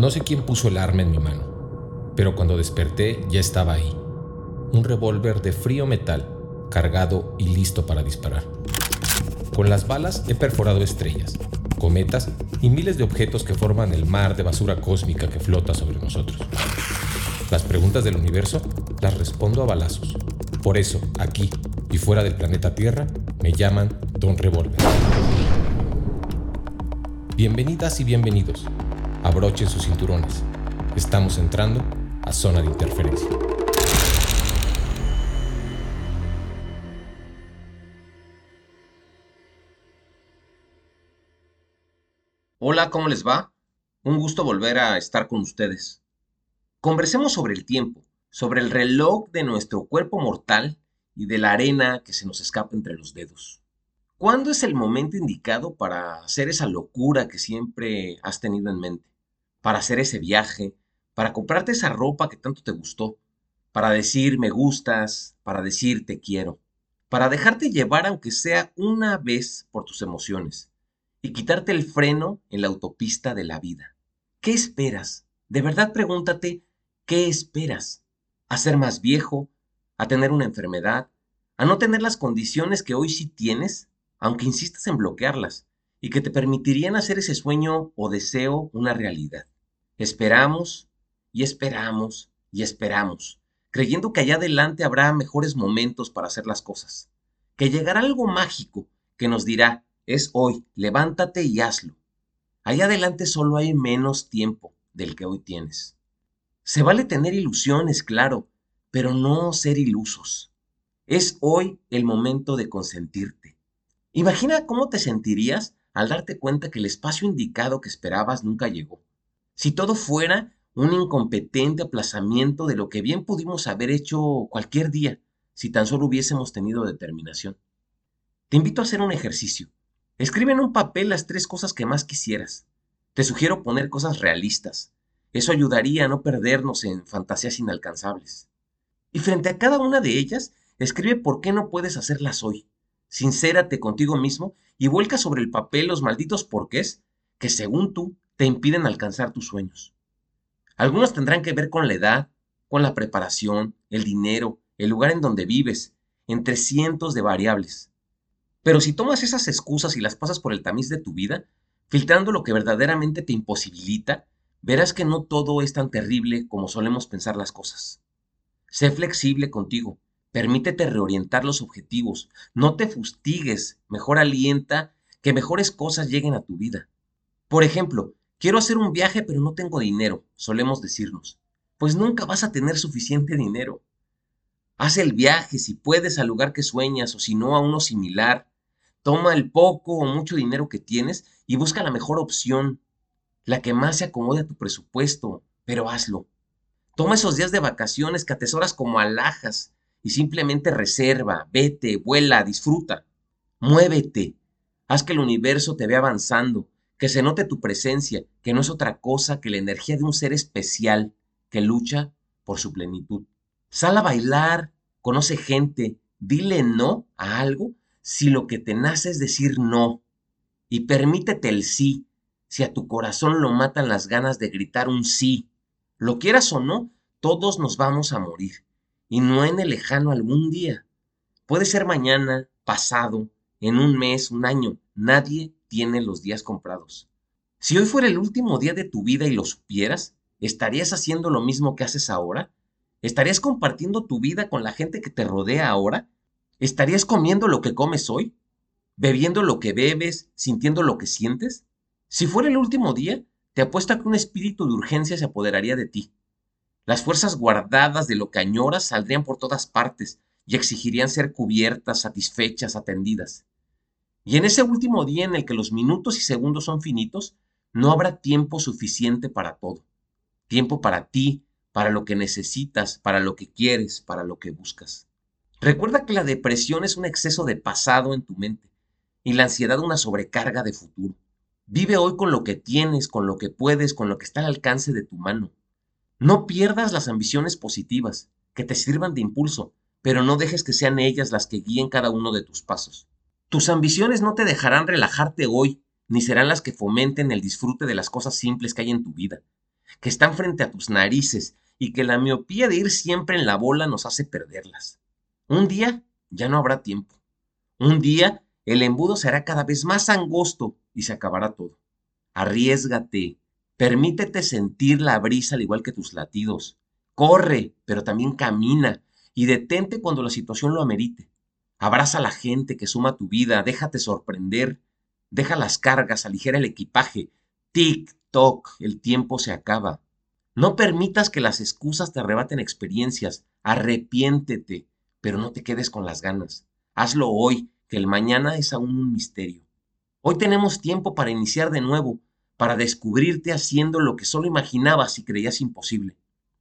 No sé quién puso el arma en mi mano, pero cuando desperté ya estaba ahí. Un revólver de frío metal, cargado y listo para disparar. Con las balas he perforado estrellas, cometas y miles de objetos que forman el mar de basura cósmica que flota sobre nosotros. Las preguntas del universo las respondo a balazos. Por eso, aquí y fuera del planeta Tierra, me llaman Don Revolver. Bienvenidas y bienvenidos. Abrochen sus cinturones. Estamos entrando a zona de interferencia. Hola, ¿cómo les va? Un gusto volver a estar con ustedes. Conversemos sobre el tiempo, sobre el reloj de nuestro cuerpo mortal y de la arena que se nos escapa entre los dedos. ¿Cuándo es el momento indicado para hacer esa locura que siempre has tenido en mente? Para hacer ese viaje, para comprarte esa ropa que tanto te gustó, para decir me gustas, para decir te quiero, para dejarte llevar aunque sea una vez por tus emociones y quitarte el freno en la autopista de la vida. ¿Qué esperas? De verdad pregúntate, ¿qué esperas? ¿A ser más viejo? ¿A tener una enfermedad? ¿A no tener las condiciones que hoy sí tienes, aunque insistas en bloquearlas, y que te permitirían hacer ese sueño o deseo una realidad? Esperamos y esperamos y esperamos, creyendo que allá adelante habrá mejores momentos para hacer las cosas, que llegará algo mágico que nos dirá, es hoy, levántate y hazlo. Allá adelante solo hay menos tiempo del que hoy tienes. Se vale tener ilusiones, claro, pero no ser ilusos. Es hoy el momento de consentirte. Imagina cómo te sentirías al darte cuenta que el espacio indicado que esperabas nunca llegó. Si todo fuera un incompetente aplazamiento de lo que bien pudimos haber hecho cualquier día, si tan solo hubiésemos tenido determinación. Te invito a hacer un ejercicio. Escribe en un papel las tres cosas que más quisieras. Te sugiero poner cosas realistas. Eso ayudaría a no perdernos en fantasías inalcanzables. Y frente a cada una de ellas, escribe por qué no puedes hacerlas hoy. Sincérate contigo mismo y vuelca sobre el papel los malditos porqués que, según tú, te impiden alcanzar tus sueños. Algunos tendrán que ver con la edad, con la preparación, el dinero, el lugar en donde vives, entre cientos de variables. Pero si tomas esas excusas y las pasas por el tamiz de tu vida, filtrando lo que verdaderamente te imposibilita, verás que no todo es tan terrible como solemos pensar las cosas. Sé flexible contigo, permítete reorientar los objetivos, no te fustigues, mejor alienta que mejores cosas lleguen a tu vida. Por ejemplo, quiero hacer un viaje pero no tengo dinero, solemos decirnos. Pues nunca vas a tener suficiente dinero. Haz el viaje si puedes al lugar que sueñas o si no a uno similar. Toma el poco o mucho dinero que tienes y busca la mejor opción, la que más se acomode a tu presupuesto, pero hazlo. Toma esos días de vacaciones que atesoras como alhajas y simplemente reserva, vete, vuela, disfruta. Muévete. Haz que el universo te vea avanzando, que se note tu presencia, que no es otra cosa que la energía de un ser especial que lucha por su plenitud. Sal a bailar, conoce gente, dile no a algo si lo que te nace es decir no, y permítete el sí, si a tu corazón lo matan las ganas de gritar un sí. Lo quieras o no, todos nos vamos a morir, y no en el lejano algún día. Puede ser mañana, pasado, en un mes, un año, nadie tiene los días comprados. Si hoy fuera el último día de tu vida y lo supieras, ¿estarías haciendo lo mismo que haces ahora? ¿Estarías compartiendo tu vida con la gente que te rodea ahora? ¿Estarías comiendo lo que comes hoy? ¿Bebiendo lo que bebes? ¿Sintiendo lo que sientes? Si fuera el último día, te apuesto a que un espíritu de urgencia se apoderaría de ti. Las fuerzas guardadas de lo que añoras saldrían por todas partes y exigirían ser cubiertas, satisfechas, atendidas. Y en ese último día en el que los minutos y segundos son finitos, no habrá tiempo suficiente para todo. Tiempo para ti, para lo que necesitas, para lo que quieres, para lo que buscas. Recuerda que la depresión es un exceso de pasado en tu mente y la ansiedad una sobrecarga de futuro. Vive hoy con lo que tienes, con lo que puedes, con lo que está al alcance de tu mano. No pierdas las ambiciones positivas, que te sirvan de impulso, pero no dejes que sean ellas las que guíen cada uno de tus pasos. Tus ambiciones no te dejarán relajarte hoy, ni serán las que fomenten el disfrute de las cosas simples que hay en tu vida. que están frente a tus narices y que la miopía de ir siempre en la bola nos hace perderlas. Un día ya no habrá tiempo. Un día el embudo será cada vez más angosto y se acabará todo. Arriesgate, permítete sentir la brisa al igual que tus latidos. Corre, pero también camina y detente cuando la situación lo amerite. Abraza a la gente que suma tu vida, déjate sorprender, deja las cargas, aligera el equipaje. Tic, toc, el tiempo se acaba. No permitas que las excusas te arrebaten experiencias. Arrepiéntete, pero no te quedes con las ganas. Hazlo hoy, que el mañana es aún un misterio. Hoy tenemos tiempo para iniciar de nuevo, para descubrirte haciendo lo que solo imaginabas y creías imposible.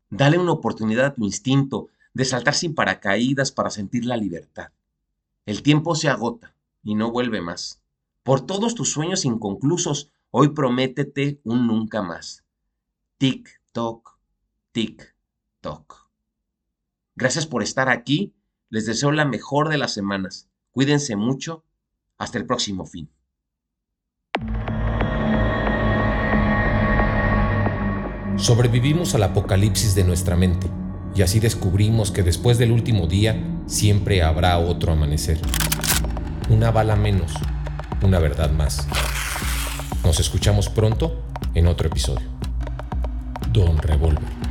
Dale una oportunidad a tu instinto de saltar sin paracaídas para sentir la libertad. El tiempo se agota y no vuelve más. Por todos tus sueños inconclusos, hoy prométete un nunca más. Tic, toc, tic, toc. Gracias por estar aquí. Les deseo la mejor de las semanas. Cuídense mucho. Hasta el próximo fin. Sobrevivimos al apocalipsis de nuestra mente y así descubrimos que después del último día siempre habrá otro amanecer. Una bala menos, una verdad más. Nos escuchamos pronto en otro episodio. Don Revolver.